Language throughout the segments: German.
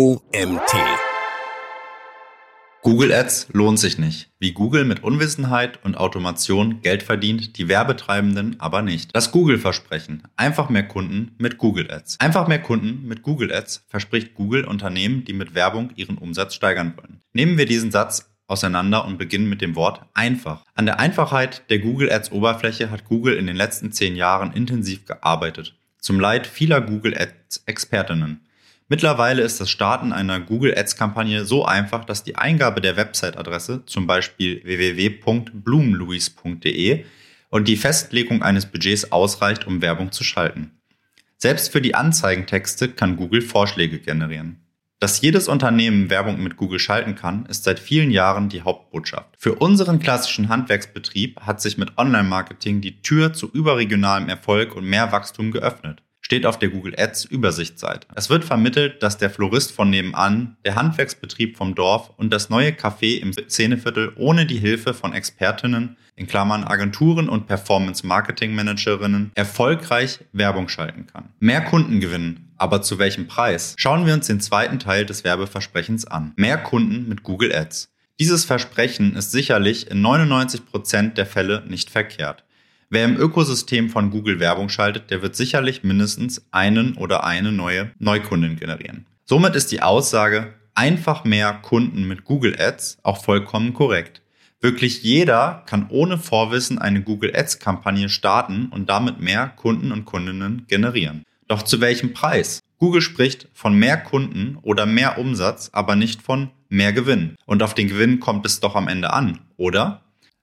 OMT. Google Ads lohnt sich nicht. Wie Google mit Unwissenheit und Automation Geld verdient, die Werbetreibenden aber nicht. Das Google-Versprechen. Einfach mehr Kunden mit Google Ads. Einfach mehr Kunden mit Google Ads verspricht Google Unternehmen, die mit Werbung ihren Umsatz steigern wollen. Nehmen wir diesen Satz auseinander und beginnen mit dem Wort einfach. An der Einfachheit der Google Ads Oberfläche hat Google in den letzten zehn Jahren intensiv gearbeitet. Zum Leid vieler Google Ads Expertinnen. Mittlerweile ist das Starten einer Google Ads Kampagne so einfach, dass die Eingabe der Website-Adresse, zum Beispiel www.blumenlouis.de, und die Festlegung eines Budgets ausreicht, um Werbung zu schalten. Selbst für die Anzeigentexte kann Google Vorschläge generieren. Dass jedes Unternehmen Werbung mit Google schalten kann, ist seit vielen Jahren die Hauptbotschaft. Für unseren klassischen Handwerksbetrieb hat sich mit Online-Marketing die Tür zu überregionalem Erfolg und mehr Wachstum geöffnet steht auf der Google Ads Übersichtsseite. Es wird vermittelt, dass der Florist von nebenan, der Handwerksbetrieb vom Dorf und das neue Café im Szeneviertel ohne die Hilfe von Expertinnen, in Klammern Agenturen und Performance Marketing Managerinnen, erfolgreich Werbung schalten kann. Mehr Kunden gewinnen, aber zu welchem Preis? Schauen wir uns den zweiten Teil des Werbeversprechens an. Mehr Kunden mit Google Ads. Dieses Versprechen ist sicherlich in 99 Prozent der Fälle nicht verkehrt. Wer im Ökosystem von Google Werbung schaltet, der wird sicherlich mindestens einen oder eine neue Neukundin generieren. Somit ist die Aussage, einfach mehr Kunden mit Google Ads auch vollkommen korrekt. Wirklich jeder kann ohne Vorwissen eine Google Ads Kampagne starten und damit mehr Kunden und Kundinnen generieren. Doch zu welchem Preis? Google spricht von mehr Kunden oder mehr Umsatz, aber nicht von mehr Gewinn. Und auf den Gewinn kommt es doch am Ende an, oder?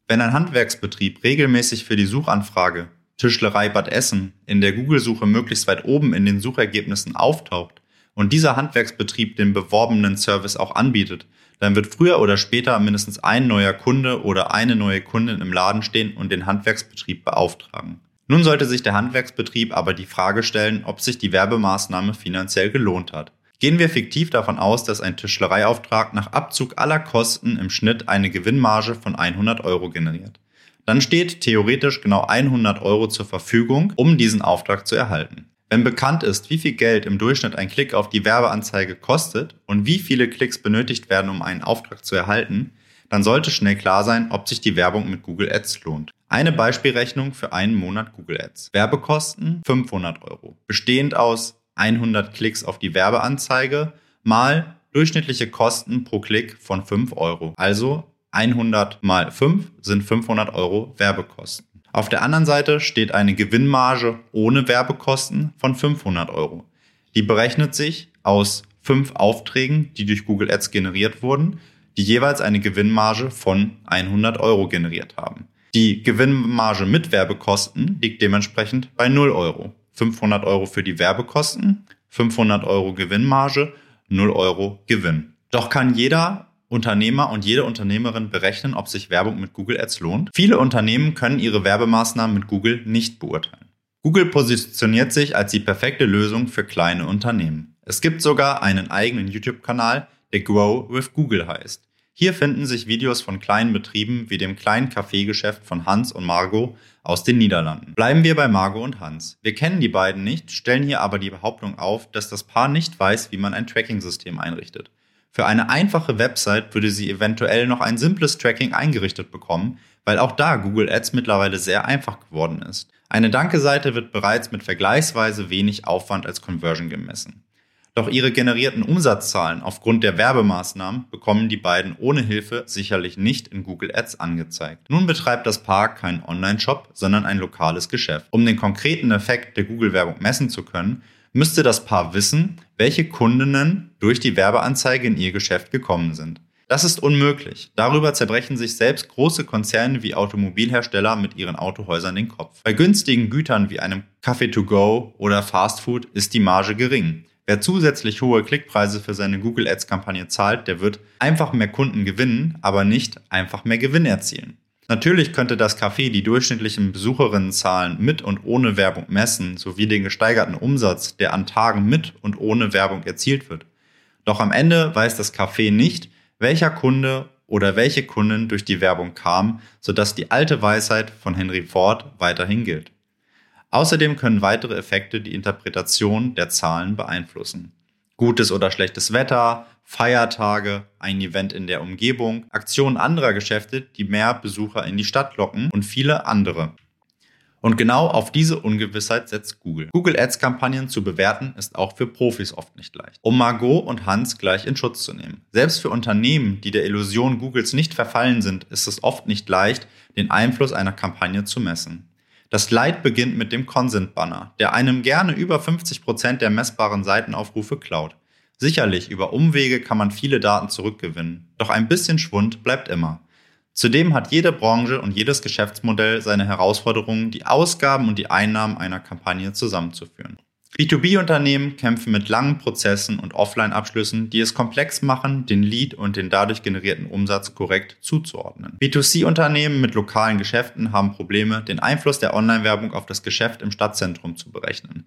Wenn ein Handwerksbetrieb regelmäßig für die Suchanfrage Tischlerei Bad Essen in der Google-Suche möglichst weit oben in den Suchergebnissen auftaucht und dieser Handwerksbetrieb den beworbenen Service auch anbietet, dann wird früher oder später mindestens ein neuer Kunde oder eine neue Kundin im Laden stehen und den Handwerksbetrieb beauftragen. Nun sollte sich der Handwerksbetrieb aber die Frage stellen, ob sich die Werbemaßnahme finanziell gelohnt hat. Gehen wir fiktiv davon aus, dass ein Tischlereiauftrag nach Abzug aller Kosten im Schnitt eine Gewinnmarge von 100 Euro generiert. Dann steht theoretisch genau 100 Euro zur Verfügung, um diesen Auftrag zu erhalten. Wenn bekannt ist, wie viel Geld im Durchschnitt ein Klick auf die Werbeanzeige kostet und wie viele Klicks benötigt werden, um einen Auftrag zu erhalten, dann sollte schnell klar sein, ob sich die Werbung mit Google Ads lohnt. Eine Beispielrechnung für einen Monat Google Ads. Werbekosten 500 Euro. Bestehend aus 100 Klicks auf die Werbeanzeige mal durchschnittliche Kosten pro Klick von 5 Euro. Also 100 mal 5 sind 500 Euro Werbekosten. Auf der anderen Seite steht eine Gewinnmarge ohne Werbekosten von 500 Euro. Die berechnet sich aus fünf Aufträgen, die durch Google Ads generiert wurden, die jeweils eine Gewinnmarge von 100 Euro generiert haben. Die Gewinnmarge mit Werbekosten liegt dementsprechend bei 0 Euro. 500 Euro für die Werbekosten, 500 Euro Gewinnmarge, 0 Euro Gewinn. Doch kann jeder Unternehmer und jede Unternehmerin berechnen, ob sich Werbung mit Google Ads lohnt? Viele Unternehmen können ihre Werbemaßnahmen mit Google nicht beurteilen. Google positioniert sich als die perfekte Lösung für kleine Unternehmen. Es gibt sogar einen eigenen YouTube-Kanal, der Grow with Google heißt. Hier finden sich Videos von kleinen Betrieben wie dem kleinen Kaffeegeschäft von Hans und Margot aus den Niederlanden. Bleiben wir bei Margot und Hans. Wir kennen die beiden nicht, stellen hier aber die Behauptung auf, dass das Paar nicht weiß, wie man ein Tracking-System einrichtet. Für eine einfache Website würde sie eventuell noch ein simples Tracking eingerichtet bekommen, weil auch da Google Ads mittlerweile sehr einfach geworden ist. Eine Danke-Seite wird bereits mit vergleichsweise wenig Aufwand als Conversion gemessen. Doch ihre generierten Umsatzzahlen aufgrund der Werbemaßnahmen bekommen die beiden ohne Hilfe sicherlich nicht in Google Ads angezeigt. Nun betreibt das Paar keinen Online-Shop, sondern ein lokales Geschäft. Um den konkreten Effekt der Google-Werbung messen zu können, müsste das Paar wissen, welche Kundinnen durch die Werbeanzeige in ihr Geschäft gekommen sind. Das ist unmöglich. Darüber zerbrechen sich selbst große Konzerne wie Automobilhersteller mit ihren Autohäusern den Kopf. Bei günstigen Gütern wie einem Kaffee to go oder Fast Food ist die Marge gering. Wer zusätzlich hohe Klickpreise für seine Google Ads Kampagne zahlt, der wird einfach mehr Kunden gewinnen, aber nicht einfach mehr Gewinn erzielen. Natürlich könnte das Café die durchschnittlichen Besucherinnenzahlen mit und ohne Werbung messen, sowie den gesteigerten Umsatz, der an Tagen mit und ohne Werbung erzielt wird. Doch am Ende weiß das Café nicht, welcher Kunde oder welche Kunden durch die Werbung kam, sodass die alte Weisheit von Henry Ford weiterhin gilt. Außerdem können weitere Effekte die Interpretation der Zahlen beeinflussen. Gutes oder schlechtes Wetter, Feiertage, ein Event in der Umgebung, Aktionen anderer Geschäfte, die mehr Besucher in die Stadt locken und viele andere. Und genau auf diese Ungewissheit setzt Google. Google Ads Kampagnen zu bewerten ist auch für Profis oft nicht leicht. Um Margot und Hans gleich in Schutz zu nehmen. Selbst für Unternehmen, die der Illusion Googles nicht verfallen sind, ist es oft nicht leicht, den Einfluss einer Kampagne zu messen. Das Leid beginnt mit dem Consent-Banner, der einem gerne über 50 Prozent der messbaren Seitenaufrufe klaut. Sicherlich, über Umwege kann man viele Daten zurückgewinnen, doch ein bisschen Schwund bleibt immer. Zudem hat jede Branche und jedes Geschäftsmodell seine Herausforderungen, die Ausgaben und die Einnahmen einer Kampagne zusammenzuführen. B2B-Unternehmen kämpfen mit langen Prozessen und Offline-Abschlüssen, die es komplex machen, den Lead und den dadurch generierten Umsatz korrekt zuzuordnen. B2C-Unternehmen mit lokalen Geschäften haben Probleme, den Einfluss der Online-Werbung auf das Geschäft im Stadtzentrum zu berechnen.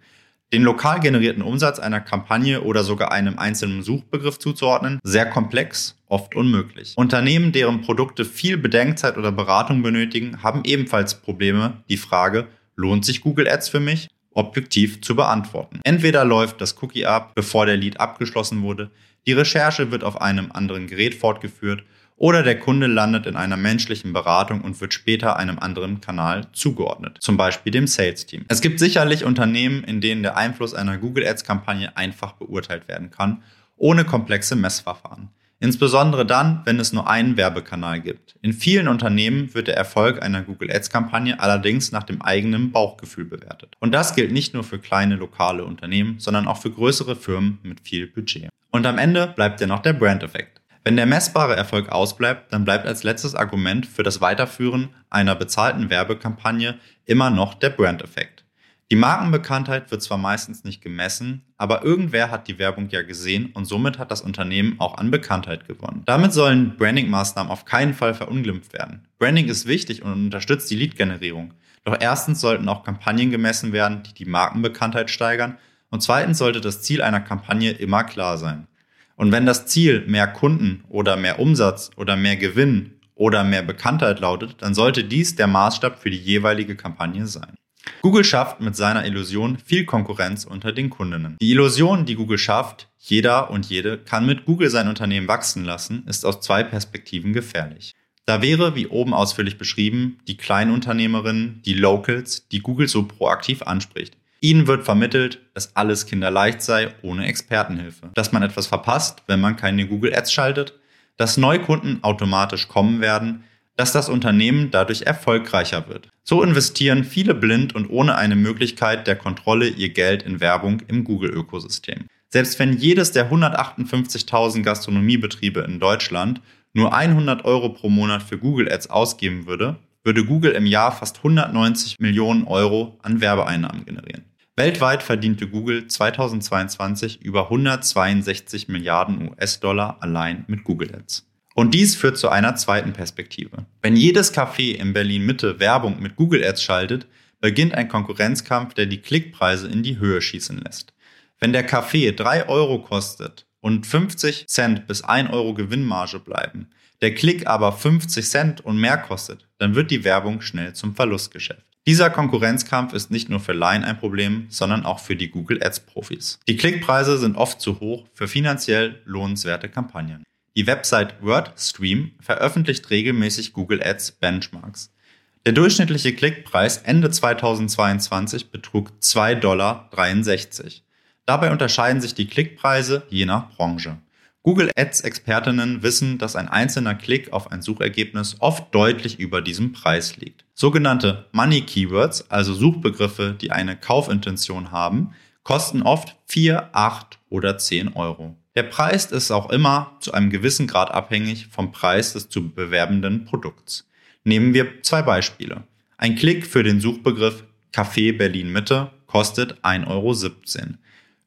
Den lokal generierten Umsatz einer Kampagne oder sogar einem einzelnen Suchbegriff zuzuordnen, sehr komplex, oft unmöglich. Unternehmen, deren Produkte viel Bedenkzeit oder Beratung benötigen, haben ebenfalls Probleme, die Frage, lohnt sich Google Ads für mich? Objektiv zu beantworten. Entweder läuft das Cookie ab, bevor der Lead abgeschlossen wurde, die Recherche wird auf einem anderen Gerät fortgeführt oder der Kunde landet in einer menschlichen Beratung und wird später einem anderen Kanal zugeordnet, zum Beispiel dem Sales Team. Es gibt sicherlich Unternehmen, in denen der Einfluss einer Google Ads Kampagne einfach beurteilt werden kann, ohne komplexe Messverfahren. Insbesondere dann, wenn es nur einen Werbekanal gibt. In vielen Unternehmen wird der Erfolg einer Google Ads Kampagne allerdings nach dem eigenen Bauchgefühl bewertet. Und das gilt nicht nur für kleine lokale Unternehmen, sondern auch für größere Firmen mit viel Budget. Und am Ende bleibt ja noch der Brand-Effekt. Wenn der messbare Erfolg ausbleibt, dann bleibt als letztes Argument für das Weiterführen einer bezahlten Werbekampagne immer noch der Brand-Effekt. Die Markenbekanntheit wird zwar meistens nicht gemessen, aber irgendwer hat die Werbung ja gesehen und somit hat das Unternehmen auch an Bekanntheit gewonnen. Damit sollen Branding-Maßnahmen auf keinen Fall verunglimpft werden. Branding ist wichtig und unterstützt die Lead-Generierung. Doch erstens sollten auch Kampagnen gemessen werden, die die Markenbekanntheit steigern und zweitens sollte das Ziel einer Kampagne immer klar sein. Und wenn das Ziel mehr Kunden oder mehr Umsatz oder mehr Gewinn oder mehr Bekanntheit lautet, dann sollte dies der Maßstab für die jeweilige Kampagne sein. Google schafft mit seiner Illusion viel Konkurrenz unter den Kundinnen. Die Illusion, die Google schafft, jeder und jede kann mit Google sein Unternehmen wachsen lassen, ist aus zwei Perspektiven gefährlich. Da wäre, wie oben ausführlich beschrieben, die Kleinunternehmerin, die Locals, die Google so proaktiv anspricht. Ihnen wird vermittelt, dass alles kinderleicht sei, ohne Expertenhilfe. Dass man etwas verpasst, wenn man keine Google Ads schaltet, dass Neukunden automatisch kommen werden, dass das Unternehmen dadurch erfolgreicher wird. So investieren viele blind und ohne eine Möglichkeit der Kontrolle ihr Geld in Werbung im Google-Ökosystem. Selbst wenn jedes der 158.000 Gastronomiebetriebe in Deutschland nur 100 Euro pro Monat für Google Ads ausgeben würde, würde Google im Jahr fast 190 Millionen Euro an Werbeeinnahmen generieren. Weltweit verdiente Google 2022 über 162 Milliarden US-Dollar allein mit Google Ads. Und dies führt zu einer zweiten Perspektive. Wenn jedes Café in Berlin Mitte Werbung mit Google Ads schaltet, beginnt ein Konkurrenzkampf, der die Klickpreise in die Höhe schießen lässt. Wenn der Kaffee 3 Euro kostet und 50 Cent bis 1 Euro Gewinnmarge bleiben, der Klick aber 50 Cent und mehr kostet, dann wird die Werbung schnell zum Verlustgeschäft. Dieser Konkurrenzkampf ist nicht nur für Laien ein Problem, sondern auch für die Google Ads Profis. Die Klickpreise sind oft zu hoch für finanziell lohnenswerte Kampagnen. Die Website WordStream veröffentlicht regelmäßig Google Ads Benchmarks. Der durchschnittliche Klickpreis Ende 2022 betrug 2,63 Dollar. Dabei unterscheiden sich die Klickpreise je nach Branche. Google Ads Expertinnen wissen, dass ein einzelner Klick auf ein Suchergebnis oft deutlich über diesem Preis liegt. Sogenannte Money Keywords, also Suchbegriffe, die eine Kaufintention haben, kosten oft 4, 8 oder 10 Euro. Der Preis ist auch immer zu einem gewissen Grad abhängig vom Preis des zu bewerbenden Produkts. Nehmen wir zwei Beispiele. Ein Klick für den Suchbegriff Café Berlin Mitte kostet 1,17 Euro.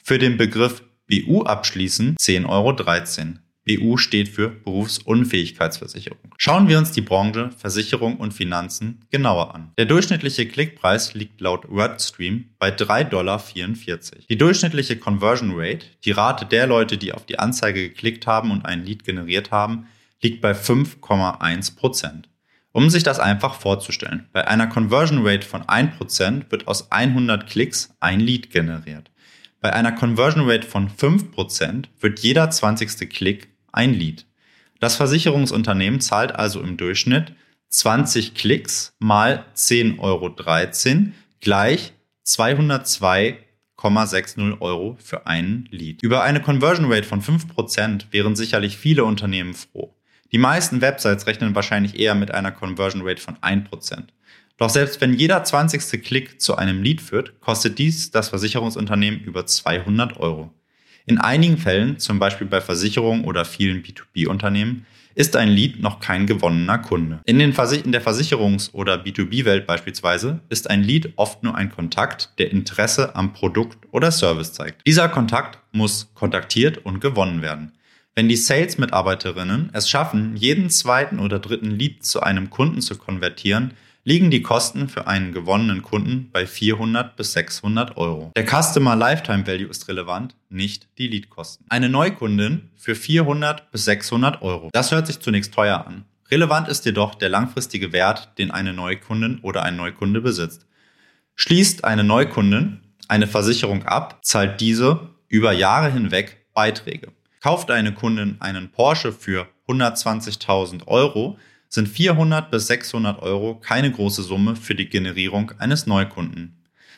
Für den Begriff BU abschließen 10,13 Euro. BU steht für Berufsunfähigkeitsversicherung. Schauen wir uns die Branche Versicherung und Finanzen genauer an. Der durchschnittliche Klickpreis liegt laut WordStream bei 3,44 Dollar. Die durchschnittliche Conversion Rate, die Rate der Leute, die auf die Anzeige geklickt haben und ein Lead generiert haben, liegt bei 5,1 Prozent. Um sich das einfach vorzustellen, bei einer Conversion Rate von 1% wird aus 100 Klicks ein Lead generiert. Bei einer Conversion Rate von 5% wird jeder 20. Klick ein Lead. Das Versicherungsunternehmen zahlt also im Durchschnitt 20 Klicks mal 10,13 Euro gleich 202,60 Euro für einen Lead. Über eine Conversion Rate von 5% wären sicherlich viele Unternehmen froh. Die meisten Websites rechnen wahrscheinlich eher mit einer Conversion Rate von 1%. Doch selbst wenn jeder 20. Klick zu einem Lead führt, kostet dies das Versicherungsunternehmen über 200 Euro. In einigen Fällen, zum Beispiel bei Versicherungen oder vielen B2B-Unternehmen, ist ein Lead noch kein gewonnener Kunde. In, in der Versicherungs- oder B2B-Welt beispielsweise ist ein Lead oft nur ein Kontakt, der Interesse am Produkt oder Service zeigt. Dieser Kontakt muss kontaktiert und gewonnen werden. Wenn die Sales-Mitarbeiterinnen es schaffen, jeden zweiten oder dritten Lead zu einem Kunden zu konvertieren, liegen die Kosten für einen gewonnenen Kunden bei 400 bis 600 Euro. Der Customer Lifetime Value ist relevant, nicht die Leadkosten. Eine Neukundin für 400 bis 600 Euro. Das hört sich zunächst teuer an. Relevant ist jedoch der langfristige Wert, den eine Neukundin oder ein Neukunde besitzt. Schließt eine Neukundin eine Versicherung ab, zahlt diese über Jahre hinweg Beiträge. Kauft eine Kundin einen Porsche für 120.000 Euro, sind 400 bis 600 Euro keine große Summe für die Generierung eines Neukunden.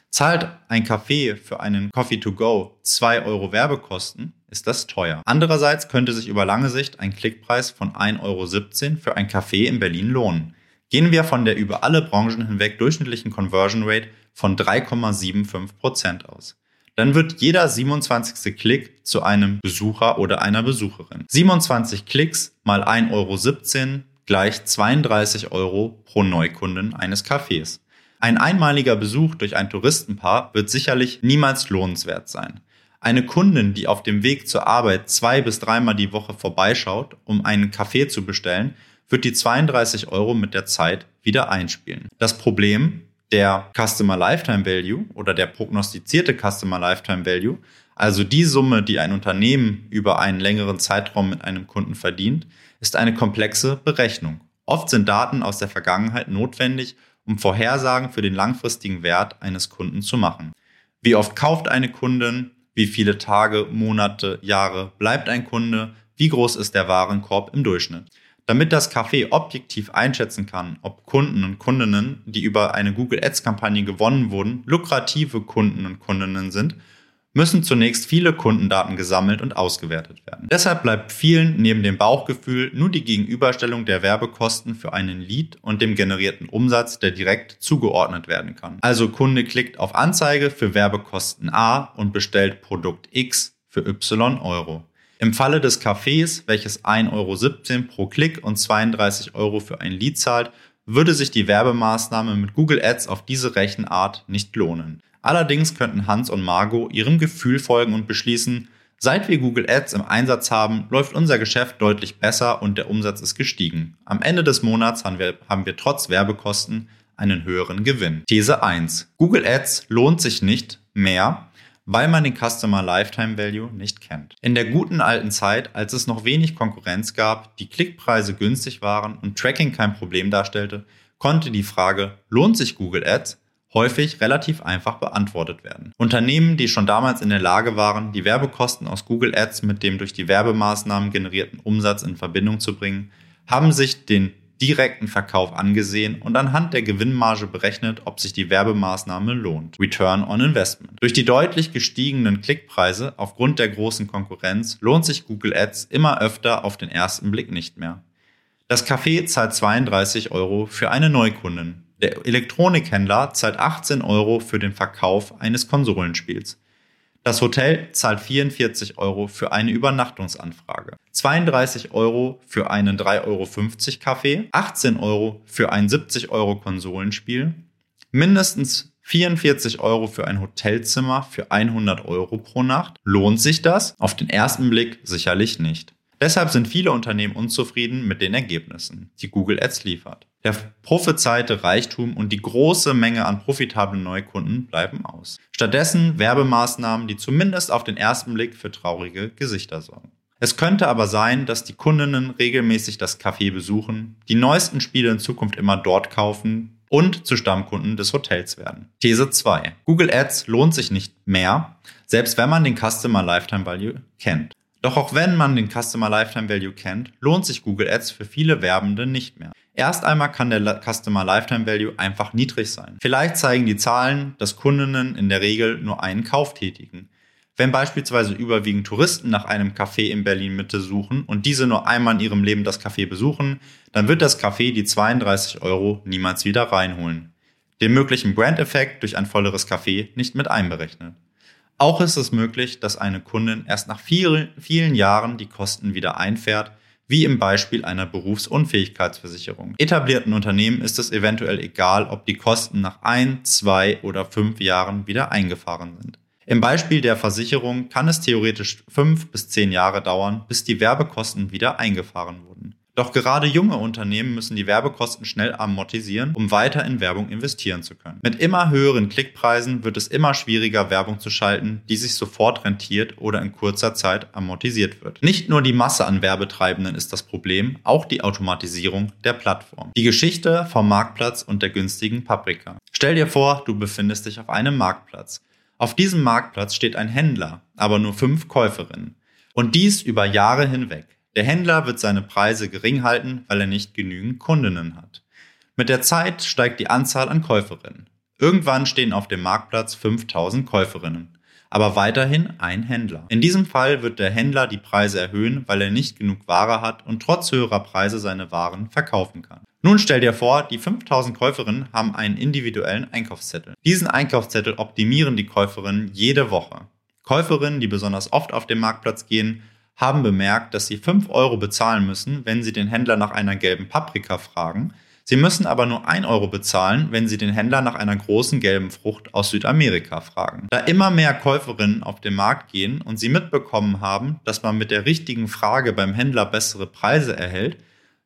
Zahlt ein Café für einen Coffee to go 2 Euro Werbekosten, ist das teuer. Andererseits könnte sich über lange Sicht ein Klickpreis von 1,17 Euro für ein Café in Berlin lohnen. Gehen wir von der über alle Branchen hinweg durchschnittlichen Conversion Rate von 3,75% aus. Dann wird jeder 27. Klick zu einem Besucher oder einer Besucherin. 27 Klicks mal 1,17 Euro gleich 32 Euro pro Neukunden eines Cafés. Ein einmaliger Besuch durch ein Touristenpaar wird sicherlich niemals lohnenswert sein. Eine Kundin, die auf dem Weg zur Arbeit zwei bis dreimal die Woche vorbeischaut, um einen Kaffee zu bestellen, wird die 32 Euro mit der Zeit wieder einspielen. Das Problem, der Customer Lifetime Value oder der prognostizierte Customer Lifetime Value, also die Summe, die ein Unternehmen über einen längeren Zeitraum mit einem Kunden verdient, ist eine komplexe Berechnung. Oft sind Daten aus der Vergangenheit notwendig, um Vorhersagen für den langfristigen Wert eines Kunden zu machen. Wie oft kauft eine Kundin? Wie viele Tage, Monate, Jahre bleibt ein Kunde? Wie groß ist der Warenkorb im Durchschnitt? Damit das Café objektiv einschätzen kann, ob Kunden und Kundinnen, die über eine Google Ads Kampagne gewonnen wurden, lukrative Kunden und Kundinnen sind, müssen zunächst viele Kundendaten gesammelt und ausgewertet werden. Deshalb bleibt vielen neben dem Bauchgefühl nur die Gegenüberstellung der Werbekosten für einen Lead und dem generierten Umsatz, der direkt zugeordnet werden kann. Also Kunde klickt auf Anzeige für Werbekosten A und bestellt Produkt X für Y Euro. Im Falle des Cafés, welches 1,17 Euro pro Klick und 32 Euro für ein Lead zahlt, würde sich die Werbemaßnahme mit Google Ads auf diese Rechenart nicht lohnen. Allerdings könnten Hans und Margot ihrem Gefühl folgen und beschließen, seit wir Google Ads im Einsatz haben, läuft unser Geschäft deutlich besser und der Umsatz ist gestiegen. Am Ende des Monats haben wir, haben wir trotz Werbekosten einen höheren Gewinn. These 1. Google Ads lohnt sich nicht mehr, weil man den Customer Lifetime Value nicht kennt. In der guten alten Zeit, als es noch wenig Konkurrenz gab, die Klickpreise günstig waren und Tracking kein Problem darstellte, konnte die Frage, lohnt sich Google Ads, häufig relativ einfach beantwortet werden. Unternehmen, die schon damals in der Lage waren, die Werbekosten aus Google Ads mit dem durch die Werbemaßnahmen generierten Umsatz in Verbindung zu bringen, haben sich den direkten Verkauf angesehen und anhand der Gewinnmarge berechnet, ob sich die Werbemaßnahme lohnt. Return on Investment. Durch die deutlich gestiegenen Klickpreise aufgrund der großen Konkurrenz lohnt sich Google Ads immer öfter auf den ersten Blick nicht mehr. Das Café zahlt 32 Euro für eine Neukundin. Der Elektronikhändler zahlt 18 Euro für den Verkauf eines Konsolenspiels. Das Hotel zahlt 44 Euro für eine Übernachtungsanfrage, 32 Euro für einen 3,50 Euro Kaffee, 18 Euro für ein 70 Euro Konsolenspiel, mindestens 44 Euro für ein Hotelzimmer für 100 Euro pro Nacht. Lohnt sich das? Auf den ersten Blick sicherlich nicht. Deshalb sind viele Unternehmen unzufrieden mit den Ergebnissen, die Google Ads liefert. Der prophezeite Reichtum und die große Menge an profitablen Neukunden bleiben aus. Stattdessen Werbemaßnahmen, die zumindest auf den ersten Blick für traurige Gesichter sorgen. Es könnte aber sein, dass die Kundinnen regelmäßig das Café besuchen, die neuesten Spiele in Zukunft immer dort kaufen und zu Stammkunden des Hotels werden. These 2. Google Ads lohnt sich nicht mehr, selbst wenn man den Customer Lifetime Value kennt. Doch auch wenn man den Customer Lifetime Value kennt, lohnt sich Google Ads für viele Werbende nicht mehr. Erst einmal kann der Customer Lifetime Value einfach niedrig sein. Vielleicht zeigen die Zahlen, dass Kundinnen in der Regel nur einen Kauf tätigen. Wenn beispielsweise überwiegend Touristen nach einem Café in Berlin Mitte suchen und diese nur einmal in ihrem Leben das Café besuchen, dann wird das Café die 32 Euro niemals wieder reinholen. Den möglichen Brand-Effekt durch ein volleres Café nicht mit einberechnet. Auch ist es möglich, dass eine Kundin erst nach vielen, vielen Jahren die Kosten wieder einfährt, wie im Beispiel einer Berufsunfähigkeitsversicherung. Etablierten Unternehmen ist es eventuell egal, ob die Kosten nach ein, zwei oder fünf Jahren wieder eingefahren sind. Im Beispiel der Versicherung kann es theoretisch fünf bis zehn Jahre dauern, bis die Werbekosten wieder eingefahren wurden. Doch gerade junge Unternehmen müssen die Werbekosten schnell amortisieren, um weiter in Werbung investieren zu können. Mit immer höheren Klickpreisen wird es immer schwieriger, Werbung zu schalten, die sich sofort rentiert oder in kurzer Zeit amortisiert wird. Nicht nur die Masse an Werbetreibenden ist das Problem, auch die Automatisierung der Plattform. Die Geschichte vom Marktplatz und der günstigen Paprika. Stell dir vor, du befindest dich auf einem Marktplatz. Auf diesem Marktplatz steht ein Händler, aber nur fünf Käuferinnen. Und dies über Jahre hinweg. Der Händler wird seine Preise gering halten, weil er nicht genügend Kundinnen hat. Mit der Zeit steigt die Anzahl an Käuferinnen. Irgendwann stehen auf dem Marktplatz 5000 Käuferinnen, aber weiterhin ein Händler. In diesem Fall wird der Händler die Preise erhöhen, weil er nicht genug Ware hat und trotz höherer Preise seine Waren verkaufen kann. Nun stell dir vor, die 5000 Käuferinnen haben einen individuellen Einkaufszettel. Diesen Einkaufszettel optimieren die Käuferinnen jede Woche. Käuferinnen, die besonders oft auf den Marktplatz gehen, haben bemerkt, dass sie 5 Euro bezahlen müssen, wenn sie den Händler nach einer gelben Paprika fragen. Sie müssen aber nur 1 Euro bezahlen, wenn sie den Händler nach einer großen gelben Frucht aus Südamerika fragen. Da immer mehr Käuferinnen auf den Markt gehen und sie mitbekommen haben, dass man mit der richtigen Frage beim Händler bessere Preise erhält,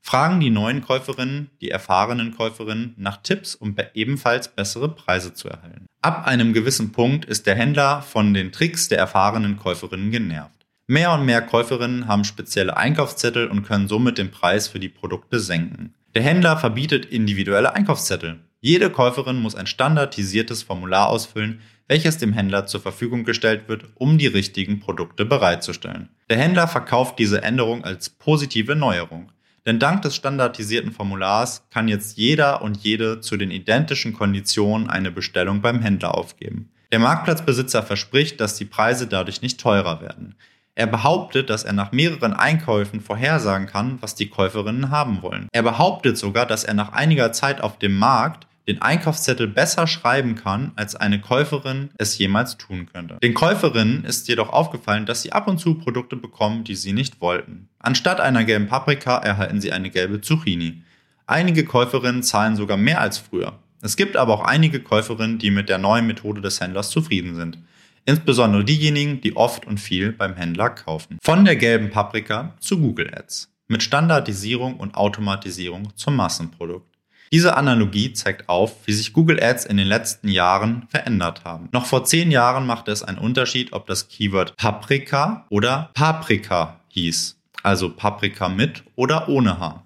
fragen die neuen Käuferinnen die erfahrenen Käuferinnen nach Tipps, um ebenfalls bessere Preise zu erhalten. Ab einem gewissen Punkt ist der Händler von den Tricks der erfahrenen Käuferinnen genervt. Mehr und mehr Käuferinnen haben spezielle Einkaufszettel und können somit den Preis für die Produkte senken. Der Händler verbietet individuelle Einkaufszettel. Jede Käuferin muss ein standardisiertes Formular ausfüllen, welches dem Händler zur Verfügung gestellt wird, um die richtigen Produkte bereitzustellen. Der Händler verkauft diese Änderung als positive Neuerung. Denn dank des standardisierten Formulars kann jetzt jeder und jede zu den identischen Konditionen eine Bestellung beim Händler aufgeben. Der Marktplatzbesitzer verspricht, dass die Preise dadurch nicht teurer werden. Er behauptet, dass er nach mehreren Einkäufen vorhersagen kann, was die Käuferinnen haben wollen. Er behauptet sogar, dass er nach einiger Zeit auf dem Markt den Einkaufszettel besser schreiben kann, als eine Käuferin es jemals tun könnte. Den Käuferinnen ist jedoch aufgefallen, dass sie ab und zu Produkte bekommen, die sie nicht wollten. Anstatt einer gelben Paprika erhalten sie eine gelbe Zucchini. Einige Käuferinnen zahlen sogar mehr als früher. Es gibt aber auch einige Käuferinnen, die mit der neuen Methode des Händlers zufrieden sind. Insbesondere diejenigen, die oft und viel beim Händler kaufen. Von der gelben Paprika zu Google Ads. Mit Standardisierung und Automatisierung zum Massenprodukt. Diese Analogie zeigt auf, wie sich Google Ads in den letzten Jahren verändert haben. Noch vor zehn Jahren machte es einen Unterschied, ob das Keyword Paprika oder Paprika hieß. Also Paprika mit oder ohne H.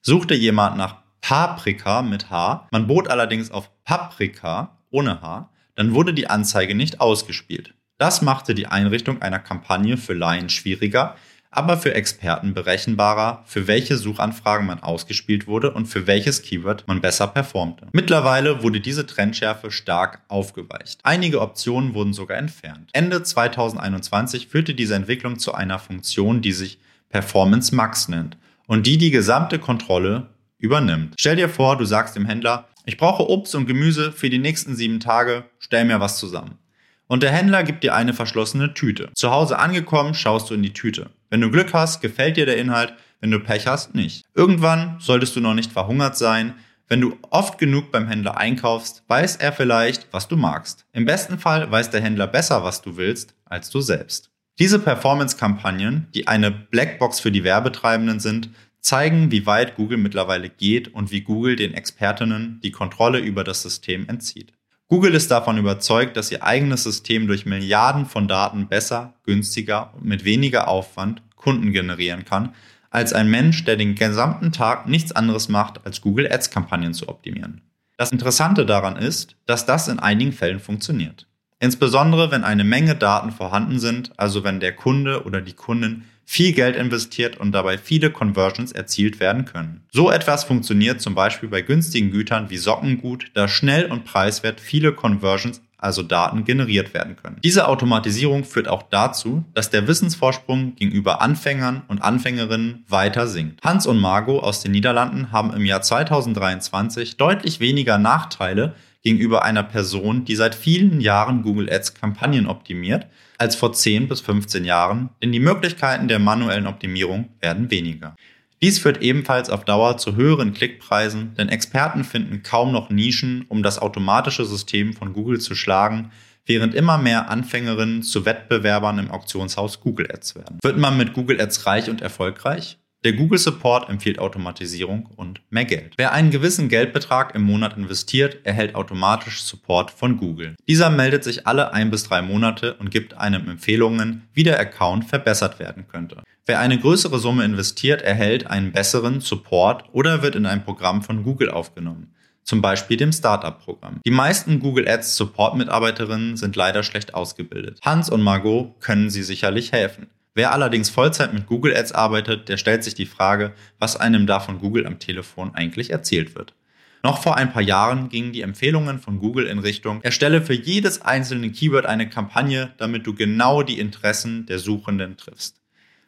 Suchte jemand nach Paprika mit H, man bot allerdings auf Paprika ohne H, dann wurde die Anzeige nicht ausgespielt. Das machte die Einrichtung einer Kampagne für Laien schwieriger, aber für Experten berechenbarer, für welche Suchanfragen man ausgespielt wurde und für welches Keyword man besser performte. Mittlerweile wurde diese Trendschärfe stark aufgeweicht. Einige Optionen wurden sogar entfernt. Ende 2021 führte diese Entwicklung zu einer Funktion, die sich Performance Max nennt und die die gesamte Kontrolle übernimmt. Stell dir vor, du sagst dem Händler, ich brauche Obst und Gemüse für die nächsten sieben Tage, stell mir was zusammen. Und der Händler gibt dir eine verschlossene Tüte. Zu Hause angekommen, schaust du in die Tüte. Wenn du Glück hast, gefällt dir der Inhalt, wenn du Pech hast, nicht. Irgendwann solltest du noch nicht verhungert sein. Wenn du oft genug beim Händler einkaufst, weiß er vielleicht, was du magst. Im besten Fall weiß der Händler besser, was du willst, als du selbst. Diese Performance-Kampagnen, die eine Blackbox für die Werbetreibenden sind, zeigen, wie weit Google mittlerweile geht und wie Google den Expertinnen die Kontrolle über das System entzieht. Google ist davon überzeugt, dass ihr eigenes System durch Milliarden von Daten besser, günstiger und mit weniger Aufwand Kunden generieren kann, als ein Mensch, der den gesamten Tag nichts anderes macht, als Google Ads-Kampagnen zu optimieren. Das Interessante daran ist, dass das in einigen Fällen funktioniert. Insbesondere wenn eine Menge Daten vorhanden sind, also wenn der Kunde oder die Kundin viel Geld investiert und dabei viele Conversions erzielt werden können. So etwas funktioniert zum Beispiel bei günstigen Gütern wie Sockengut, da schnell und preiswert viele Conversions also Daten generiert werden können. Diese Automatisierung führt auch dazu, dass der Wissensvorsprung gegenüber Anfängern und Anfängerinnen weiter sinkt. Hans und Margot aus den Niederlanden haben im Jahr 2023 deutlich weniger Nachteile gegenüber einer Person, die seit vielen Jahren Google Ads Kampagnen optimiert, als vor 10 bis 15 Jahren, denn die Möglichkeiten der manuellen Optimierung werden weniger. Dies führt ebenfalls auf Dauer zu höheren Klickpreisen, denn Experten finden kaum noch Nischen, um das automatische System von Google zu schlagen, während immer mehr Anfängerinnen zu Wettbewerbern im Auktionshaus Google Ads werden. Wird man mit Google Ads reich und erfolgreich? Der Google Support empfiehlt Automatisierung und mehr Geld. Wer einen gewissen Geldbetrag im Monat investiert, erhält automatisch Support von Google. Dieser meldet sich alle ein bis drei Monate und gibt einem Empfehlungen, wie der Account verbessert werden könnte. Wer eine größere Summe investiert, erhält einen besseren Support oder wird in ein Programm von Google aufgenommen zum Beispiel dem Startup-Programm. Die meisten Google Ads Support-Mitarbeiterinnen sind leider schlecht ausgebildet. Hans und Margot können sie sicherlich helfen. Wer allerdings Vollzeit mit Google Ads arbeitet, der stellt sich die Frage, was einem da von Google am Telefon eigentlich erzählt wird. Noch vor ein paar Jahren gingen die Empfehlungen von Google in Richtung, erstelle für jedes einzelne Keyword eine Kampagne, damit du genau die Interessen der Suchenden triffst.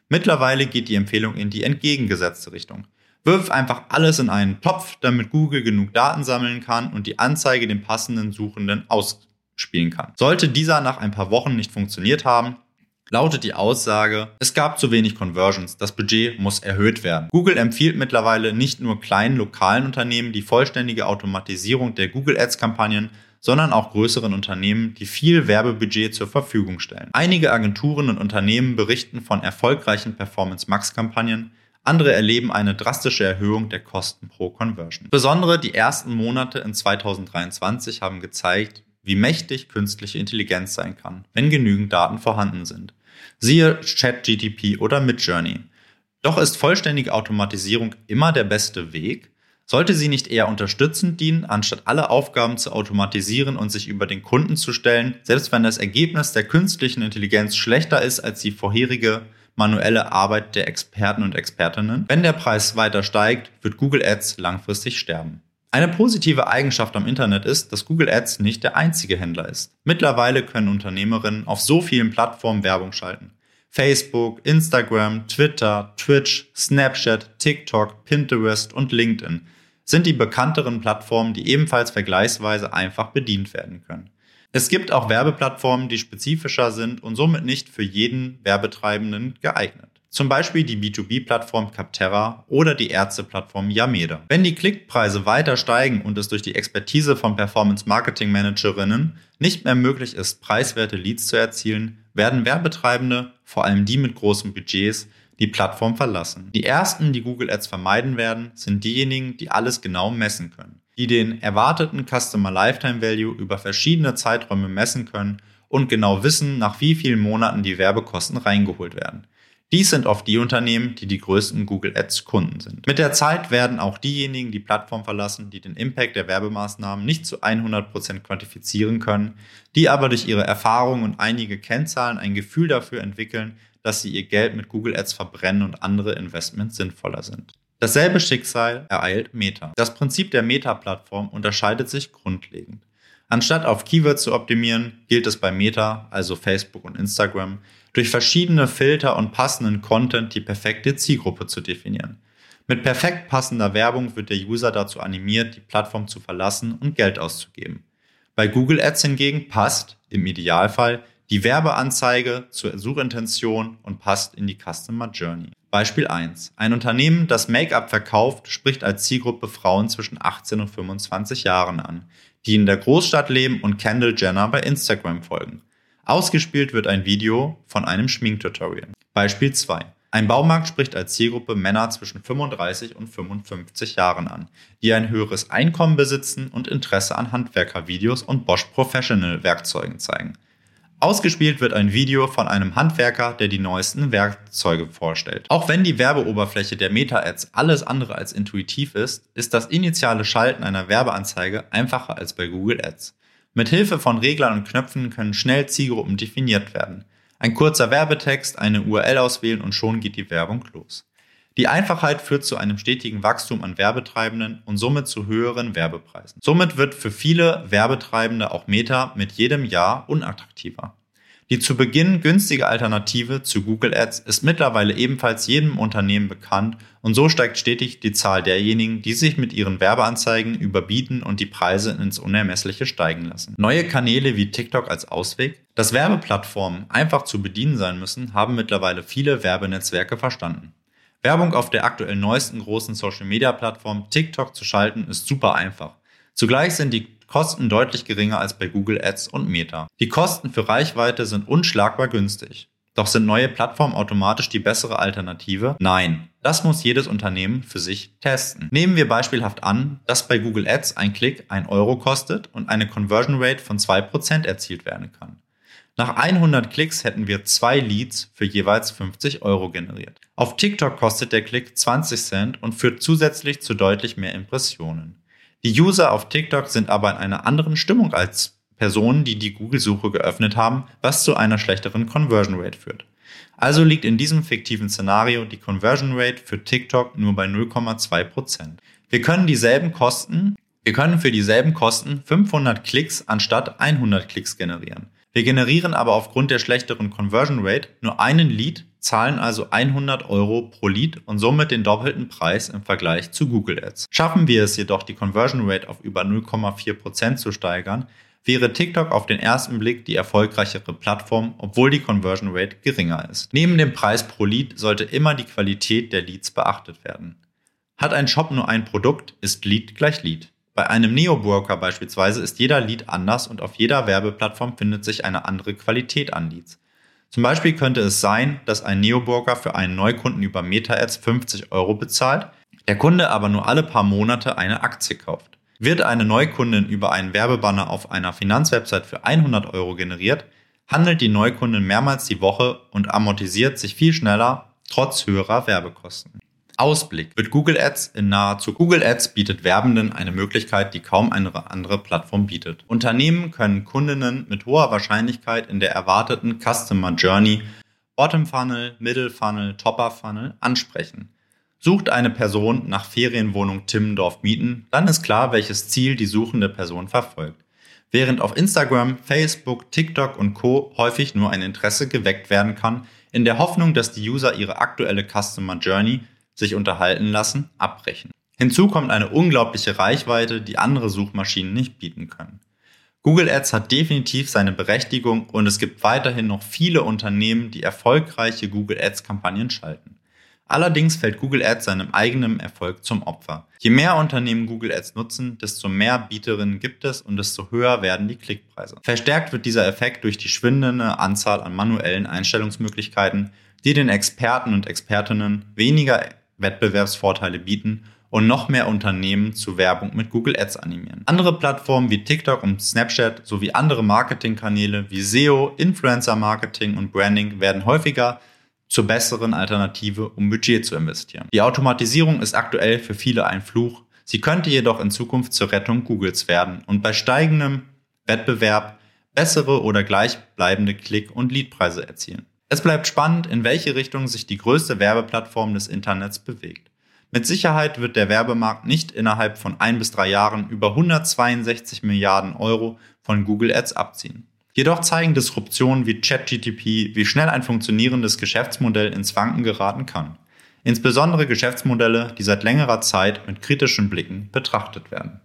Mittlerweile geht die Empfehlung in die entgegengesetzte Richtung. Wirf einfach alles in einen Topf, damit Google genug Daten sammeln kann und die Anzeige dem passenden Suchenden ausspielen kann. Sollte dieser nach ein paar Wochen nicht funktioniert haben, lautet die Aussage, es gab zu wenig Conversions, das Budget muss erhöht werden. Google empfiehlt mittlerweile nicht nur kleinen lokalen Unternehmen die vollständige Automatisierung der Google Ads Kampagnen, sondern auch größeren Unternehmen, die viel Werbebudget zur Verfügung stellen. Einige Agenturen und Unternehmen berichten von erfolgreichen Performance Max Kampagnen, andere erleben eine drastische Erhöhung der Kosten pro Conversion. Besondere die ersten Monate in 2023 haben gezeigt, wie mächtig künstliche Intelligenz sein kann, wenn genügend Daten vorhanden sind. Siehe ChatGTP oder Midjourney. Doch ist vollständige Automatisierung immer der beste Weg? Sollte sie nicht eher unterstützend dienen, anstatt alle Aufgaben zu automatisieren und sich über den Kunden zu stellen, selbst wenn das Ergebnis der künstlichen Intelligenz schlechter ist als die vorherige manuelle Arbeit der Experten und Expertinnen? Wenn der Preis weiter steigt, wird Google Ads langfristig sterben. Eine positive Eigenschaft am Internet ist, dass Google Ads nicht der einzige Händler ist. Mittlerweile können Unternehmerinnen auf so vielen Plattformen Werbung schalten. Facebook, Instagram, Twitter, Twitch, Snapchat, TikTok, Pinterest und LinkedIn sind die bekannteren Plattformen, die ebenfalls vergleichsweise einfach bedient werden können. Es gibt auch Werbeplattformen, die spezifischer sind und somit nicht für jeden Werbetreibenden geeignet. Zum Beispiel die B2B-Plattform Capterra oder die Ärzte-Plattform Yameda. Wenn die Klickpreise weiter steigen und es durch die Expertise von Performance-Marketing-Managerinnen nicht mehr möglich ist, preiswerte Leads zu erzielen, werden Werbetreibende, vor allem die mit großen Budgets, die Plattform verlassen. Die ersten, die Google Ads vermeiden werden, sind diejenigen, die alles genau messen können, die den erwarteten Customer Lifetime Value über verschiedene Zeiträume messen können und genau wissen, nach wie vielen Monaten die Werbekosten reingeholt werden. Dies sind oft die Unternehmen, die die größten Google Ads Kunden sind. Mit der Zeit werden auch diejenigen die Plattform verlassen, die den Impact der Werbemaßnahmen nicht zu 100% quantifizieren können, die aber durch ihre Erfahrungen und einige Kennzahlen ein Gefühl dafür entwickeln, dass sie ihr Geld mit Google Ads verbrennen und andere Investments sinnvoller sind. Dasselbe Schicksal ereilt Meta. Das Prinzip der Meta-Plattform unterscheidet sich grundlegend. Anstatt auf Keywords zu optimieren, gilt es bei Meta, also Facebook und Instagram, durch verschiedene Filter und passenden Content die perfekte Zielgruppe zu definieren. Mit perfekt passender Werbung wird der User dazu animiert, die Plattform zu verlassen und Geld auszugeben. Bei Google Ads hingegen passt, im Idealfall, die Werbeanzeige zur Suchintention und passt in die Customer Journey. Beispiel 1. Ein Unternehmen, das Make-up verkauft, spricht als Zielgruppe Frauen zwischen 18 und 25 Jahren an, die in der Großstadt leben und Kendall Jenner bei Instagram folgen. Ausgespielt wird ein Video von einem Schminktutorial. Beispiel 2. Ein Baumarkt spricht als Zielgruppe Männer zwischen 35 und 55 Jahren an, die ein höheres Einkommen besitzen und Interesse an Handwerkervideos und Bosch Professional Werkzeugen zeigen. Ausgespielt wird ein Video von einem Handwerker, der die neuesten Werkzeuge vorstellt. Auch wenn die Werbeoberfläche der Meta-Ads alles andere als intuitiv ist, ist das initiale Schalten einer Werbeanzeige einfacher als bei Google Ads. Mit Hilfe von Reglern und Knöpfen können schnell Zielgruppen definiert werden. Ein kurzer Werbetext, eine URL auswählen und schon geht die Werbung los. Die Einfachheit führt zu einem stetigen Wachstum an Werbetreibenden und somit zu höheren Werbepreisen. Somit wird für viele Werbetreibende auch Meta mit jedem Jahr unattraktiver. Die zu Beginn günstige Alternative zu Google Ads ist mittlerweile ebenfalls jedem Unternehmen bekannt und so steigt stetig die Zahl derjenigen, die sich mit ihren Werbeanzeigen überbieten und die Preise ins Unermessliche steigen lassen. Neue Kanäle wie TikTok als Ausweg? Dass Werbeplattformen einfach zu bedienen sein müssen, haben mittlerweile viele Werbenetzwerke verstanden. Werbung auf der aktuell neuesten großen Social-Media-Plattform TikTok zu schalten ist super einfach. Zugleich sind die Kosten deutlich geringer als bei Google Ads und Meta. Die Kosten für Reichweite sind unschlagbar günstig. Doch sind neue Plattformen automatisch die bessere Alternative? Nein. Das muss jedes Unternehmen für sich testen. Nehmen wir beispielhaft an, dass bei Google Ads ein Klick 1 Euro kostet und eine Conversion Rate von 2% erzielt werden kann. Nach 100 Klicks hätten wir zwei Leads für jeweils 50 Euro generiert. Auf TikTok kostet der Klick 20 Cent und führt zusätzlich zu deutlich mehr Impressionen. Die User auf TikTok sind aber in einer anderen Stimmung als Personen, die die Google-Suche geöffnet haben, was zu einer schlechteren Conversion Rate führt. Also liegt in diesem fiktiven Szenario die Conversion Rate für TikTok nur bei 0,2%. Wir können dieselben Kosten, wir können für dieselben Kosten 500 Klicks anstatt 100 Klicks generieren. Wir generieren aber aufgrund der schlechteren Conversion Rate nur einen Lead, zahlen also 100 Euro pro Lead und somit den doppelten Preis im Vergleich zu Google Ads. Schaffen wir es jedoch, die Conversion Rate auf über 0,4% zu steigern, wäre TikTok auf den ersten Blick die erfolgreichere Plattform, obwohl die Conversion Rate geringer ist. Neben dem Preis pro Lead sollte immer die Qualität der Leads beachtet werden. Hat ein Shop nur ein Produkt, ist Lead gleich Lead. Bei einem Neo-Broker beispielsweise ist jeder Lead anders und auf jeder Werbeplattform findet sich eine andere Qualität an Leads. Zum Beispiel könnte es sein, dass ein Neo-Broker für einen Neukunden über Meta-Ads 50 Euro bezahlt, der Kunde aber nur alle paar Monate eine Aktie kauft. Wird eine Neukundin über einen Werbebanner auf einer Finanzwebsite für 100 Euro generiert, handelt die Neukundin mehrmals die Woche und amortisiert sich viel schneller trotz höherer Werbekosten. Ausblick wird Google Ads in nahezu Google Ads bietet Werbenden eine Möglichkeit, die kaum eine andere Plattform bietet. Unternehmen können Kundinnen mit hoher Wahrscheinlichkeit in der erwarteten Customer Journey Bottom Funnel, Middle Funnel, Topper Funnel ansprechen. Sucht eine Person nach Ferienwohnung Timmendorf mieten, dann ist klar, welches Ziel die suchende Person verfolgt. Während auf Instagram, Facebook, TikTok und Co häufig nur ein Interesse geweckt werden kann, in der Hoffnung, dass die User ihre aktuelle Customer Journey sich unterhalten lassen, abbrechen. Hinzu kommt eine unglaubliche Reichweite, die andere Suchmaschinen nicht bieten können. Google Ads hat definitiv seine Berechtigung und es gibt weiterhin noch viele Unternehmen, die erfolgreiche Google Ads Kampagnen schalten. Allerdings fällt Google Ads seinem eigenen Erfolg zum Opfer. Je mehr Unternehmen Google Ads nutzen, desto mehr Bieterinnen gibt es und desto höher werden die Klickpreise. Verstärkt wird dieser Effekt durch die schwindende Anzahl an manuellen Einstellungsmöglichkeiten, die den Experten und Expertinnen weniger Wettbewerbsvorteile bieten und noch mehr Unternehmen zu Werbung mit Google Ads animieren. Andere Plattformen wie TikTok und Snapchat sowie andere Marketingkanäle wie SEO, Influencer Marketing und Branding werden häufiger zur besseren Alternative, um Budget zu investieren. Die Automatisierung ist aktuell für viele ein Fluch. Sie könnte jedoch in Zukunft zur Rettung Googles werden und bei steigendem Wettbewerb bessere oder gleichbleibende Klick- und Leadpreise erzielen. Es bleibt spannend, in welche Richtung sich die größte Werbeplattform des Internets bewegt. Mit Sicherheit wird der Werbemarkt nicht innerhalb von ein bis drei Jahren über 162 Milliarden Euro von Google Ads abziehen. Jedoch zeigen Disruptionen wie ChatGTP, wie schnell ein funktionierendes Geschäftsmodell ins Wanken geraten kann. Insbesondere Geschäftsmodelle, die seit längerer Zeit mit kritischen Blicken betrachtet werden.